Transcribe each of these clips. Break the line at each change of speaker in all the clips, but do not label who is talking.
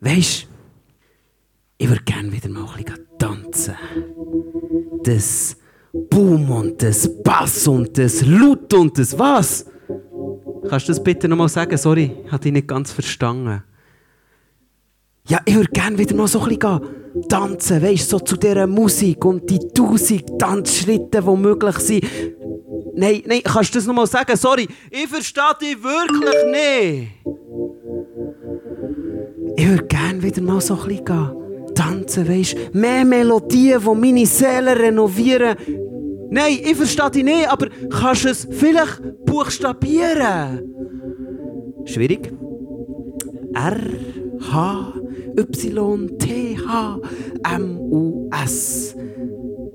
Weisst, ich würde gerne wieder mal ein bisschen tanzen. Das Boom und das Bass und das Lut und das was? Kannst du das bitte nochmal sagen? Sorry, ich habe dich nicht ganz verstanden. Ja, ich würde gerne wieder mal so ein bisschen tanzen, weißt so zu dieser Musik und die tausend Tanzschritte, die möglich sind. Nein, nein, kannst du das nochmal sagen? Sorry, ich verstehe dich wirklich nicht. Ich würde gerne wieder mal so ein bisschen tanzen, weißt Mehr Melodien, die meine Seele renovieren. Nein, ich verstehe dich nicht, aber kannst du es vielleicht buchstabieren? Schwierig. R, H, Y, T, H, M, U, S.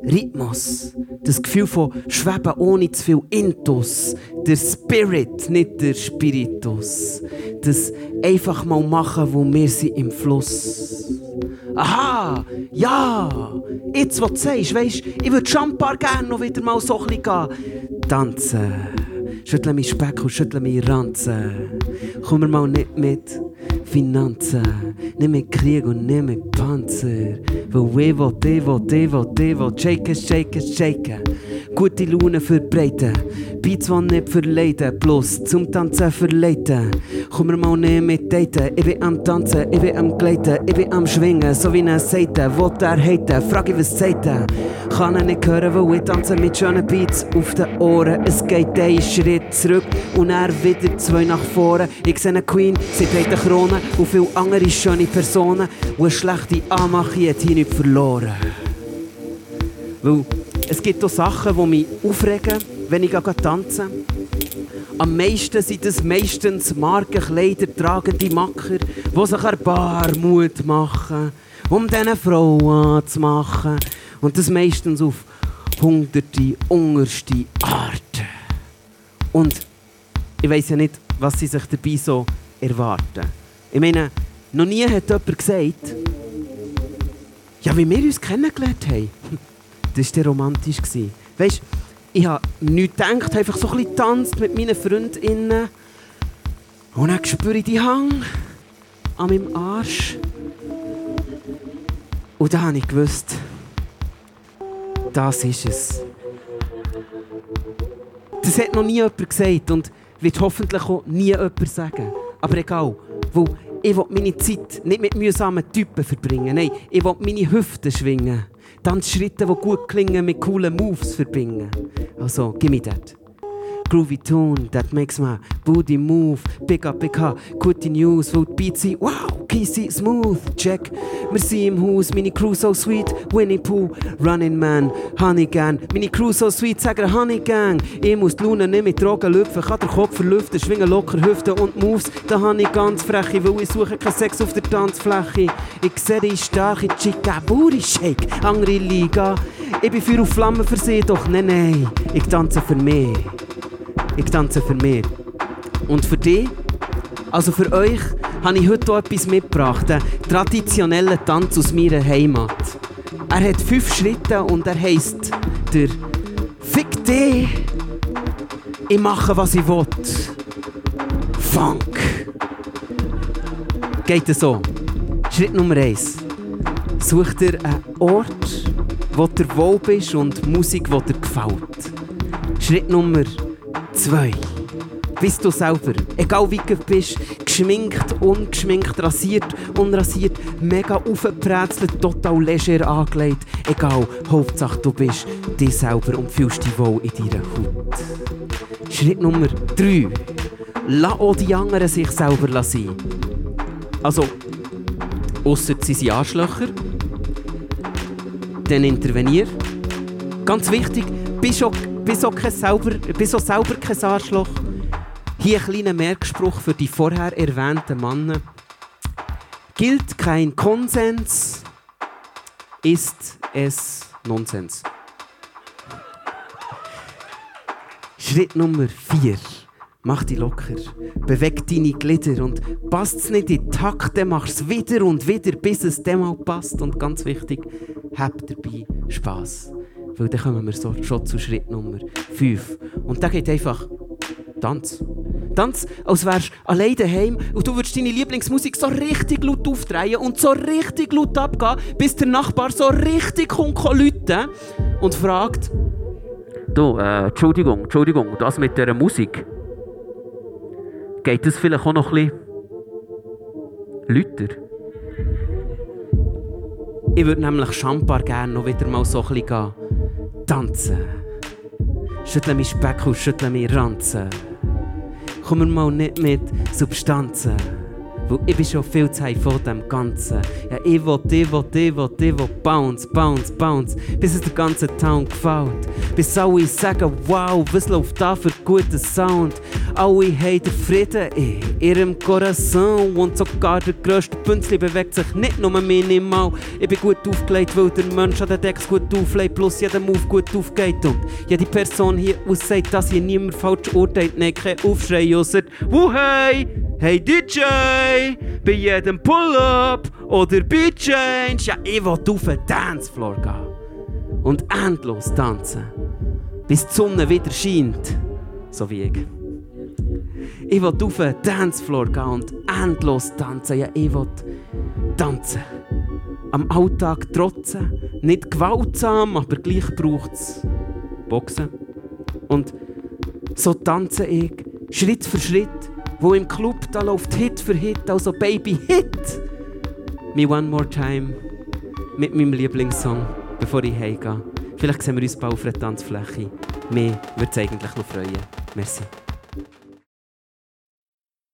Rhythmus. Das Gefühl von Schweben ohne zu viel Intus. Der Spirit, nicht der Spiritus. Das einfach mal machen, wo wir sind im Fluss. Aha, ja, jetzt, was du sagst, weisst, ich würde schon ein paar gerne noch wieder mal so ein gehen. Tanzen, schüttle mich Speck und schüttle mich Ranzen. Komm mir mal nicht mit Finanzen, nicht mit Krieg und nicht mit Panzer. Weil ich will, ich will, ich will, ich will, shaken, shaken, shaken. Gute Laune verbreiten, Beats, die nicht verleiden, plus zum Tanzen verleiten. Komm mir mal nicht mit daten, ich bin am Tanzen, ich bin am Gleiten, ich bin am Schwingen, so wie ein Seite, will er haten, frag ich, was sagt. Kann er nicht hören, weil ich tanze mit schönen Beats auf den Ohren. Es geht einen Schritt zurück und er wieder zwei nach vorne. Ich sehe eine Queen, sie trägt eine Krone und viele andere schöne Personen. Und eine schlechte Anmache hat hier nicht verloren. Weil es gibt auch Sachen, die mich aufregen, wenn ich tanze. Am meisten sind es meistens Markenkleider tragende Macher, die sich ein paar Mut machen, um diese Frau anzumachen. Und das meistens auf hunderte, unterste Arten. Und ich weiß ja nicht, was sie sich dabei so erwarten. Ich meine, noch nie hat jemand gesagt, ja, wie wir uns kennengelernt haben. Das war romantisch. Weißt du, ich habe nichts gedacht, einfach so ein bisschen tanzt mit meinen Freundinnen. Und dann spüre ich die Hang an meinem Arsch. Und da habe ich gewusst, das ist es. Das hat noch nie jemand gesagt und wird hoffentlich auch nie jemand sagen. Aber egal, weil ich will meine Zeit nicht mit mühsamen Typen verbringen. Nein, ich will meine Hüften schwingen. Dann Schritte, die gut klingen, mit coolen Moves verbringen. Also, gib mir das. Groovy tune that makes my booty move. Big up, gute News, wo die Beats sind. Wow, kissy, smooth, check. Wir sind im Haus, meine Crew so sweet. Winnie Pooh, Running Man, Honey Gang. Meine Crew so sweet, sagen Honey Gang. Ich muss die Lune nicht mit Drogen lüpfen, kann den Kopf verlüften, schwingen locker Hüften und Moves. Da habe ich ganz freche, weil ich suche keinen Sex auf der Tanzfläche. Ich sehe die starke Chica, Booty Shake, andere Liga. Ich bin für auf Flammen sie, doch nein, nein, ich tanze für mich. Ich tanze für mich. Und für dich, also für euch, habe ich heute auch etwas mitgebracht. Einen traditionellen Tanz aus meiner Heimat. Er hat fünf Schritte und er heisst der Fick dich, ich mache was ich will. Funk. Geht es so. Schritt Nummer eins. Such dir einen Ort, wo du wohl bist und Musik, die dir gefällt. Schritt Nummer zwei. Bist du selber, egal wie du bist, geschminkt, ungeschminkt, rasiert, unrasiert, mega aufgebrezelt, total leger angelegt. Egal, Hauptsache du bist dich selber und fühlst dich wohl in deiner Haut. Schritt Nummer drei. Lass auch die anderen sich selber sein. Also, ausser sie sind Arschlöcher, dann intervenier. Ganz wichtig, bist auch, bist auch, kein selber, bist auch selber kein Arschloch. Hier ein kleiner Merkspruch für die vorher erwähnten Männer. Gilt kein Konsens, ist es Nonsens. Schritt Nummer 4. Mach dich locker. Beweg deine Glieder und passt es nicht in Takt, dann mach es wieder und wieder, bis es dem mal passt. Und ganz wichtig, hab dabei Spass. Weil dann kommen wir so, schon zu Schritt Nummer 5. Und da geht einfach Tanz. Tanz, als wärst du allein daheim und du würdest deine Lieblingsmusik so richtig laut aufdrehen und so richtig laut abgehen, bis der Nachbar so richtig kommt und fragt,
Du, äh, Entschuldigung, Entschuldigung, das mit dieser Musik. Geht das vielleicht auch noch ein bisschen lauter?
Ich würde nämlich Champar gerne noch wieder mal so ein bisschen tanzen. Schüttle mich Speck und schüttle mich Ranzen. Kommen mal nicht mit Substanzen. Weil ich bin schon viel zu von dem Ganzen. Ja, ich will, ich will, ich will, ich will bounce, bounce, bounce. Bis es der ganze Town gefällt. Bis alle sagen, wow, was läuft da für guter Sound. Alle haben den Frieden in ihrem Corazon. Und sogar der grösste Bünzli bewegt sich nicht nur minimal. Ich bin gut aufgelegt, weil der Mensch an den Decks gut auflegt, plus jeder Move gut aufgeht. Und jede Person hier aussagt, dass hier niemand falsch urteilt. Nein, kein Aufschrei, ausser, hey, hey DJ, bei jedem Pull-Up oder bei Change. Ja, ich will auf den Dancefloor gehen und endlos tanzen, bis die Sonne wieder scheint, so wie ich. Ich will auf den Dancefloor gehen und endlos tanzen. Ja, ich will tanzen. Am Alltag trotzen. Nicht gewaltsam, aber gleich braucht es Boxen. Und so tanze ich Schritt für Schritt, wo im Club da läuft Hit für Hit, also Baby Hit. Me One More Time mit meinem Lieblingssong, bevor ich heimgehe. Vielleicht sehen wir uns bald auf einer Tanzfläche. Mir würde es eigentlich noch freuen. Merci.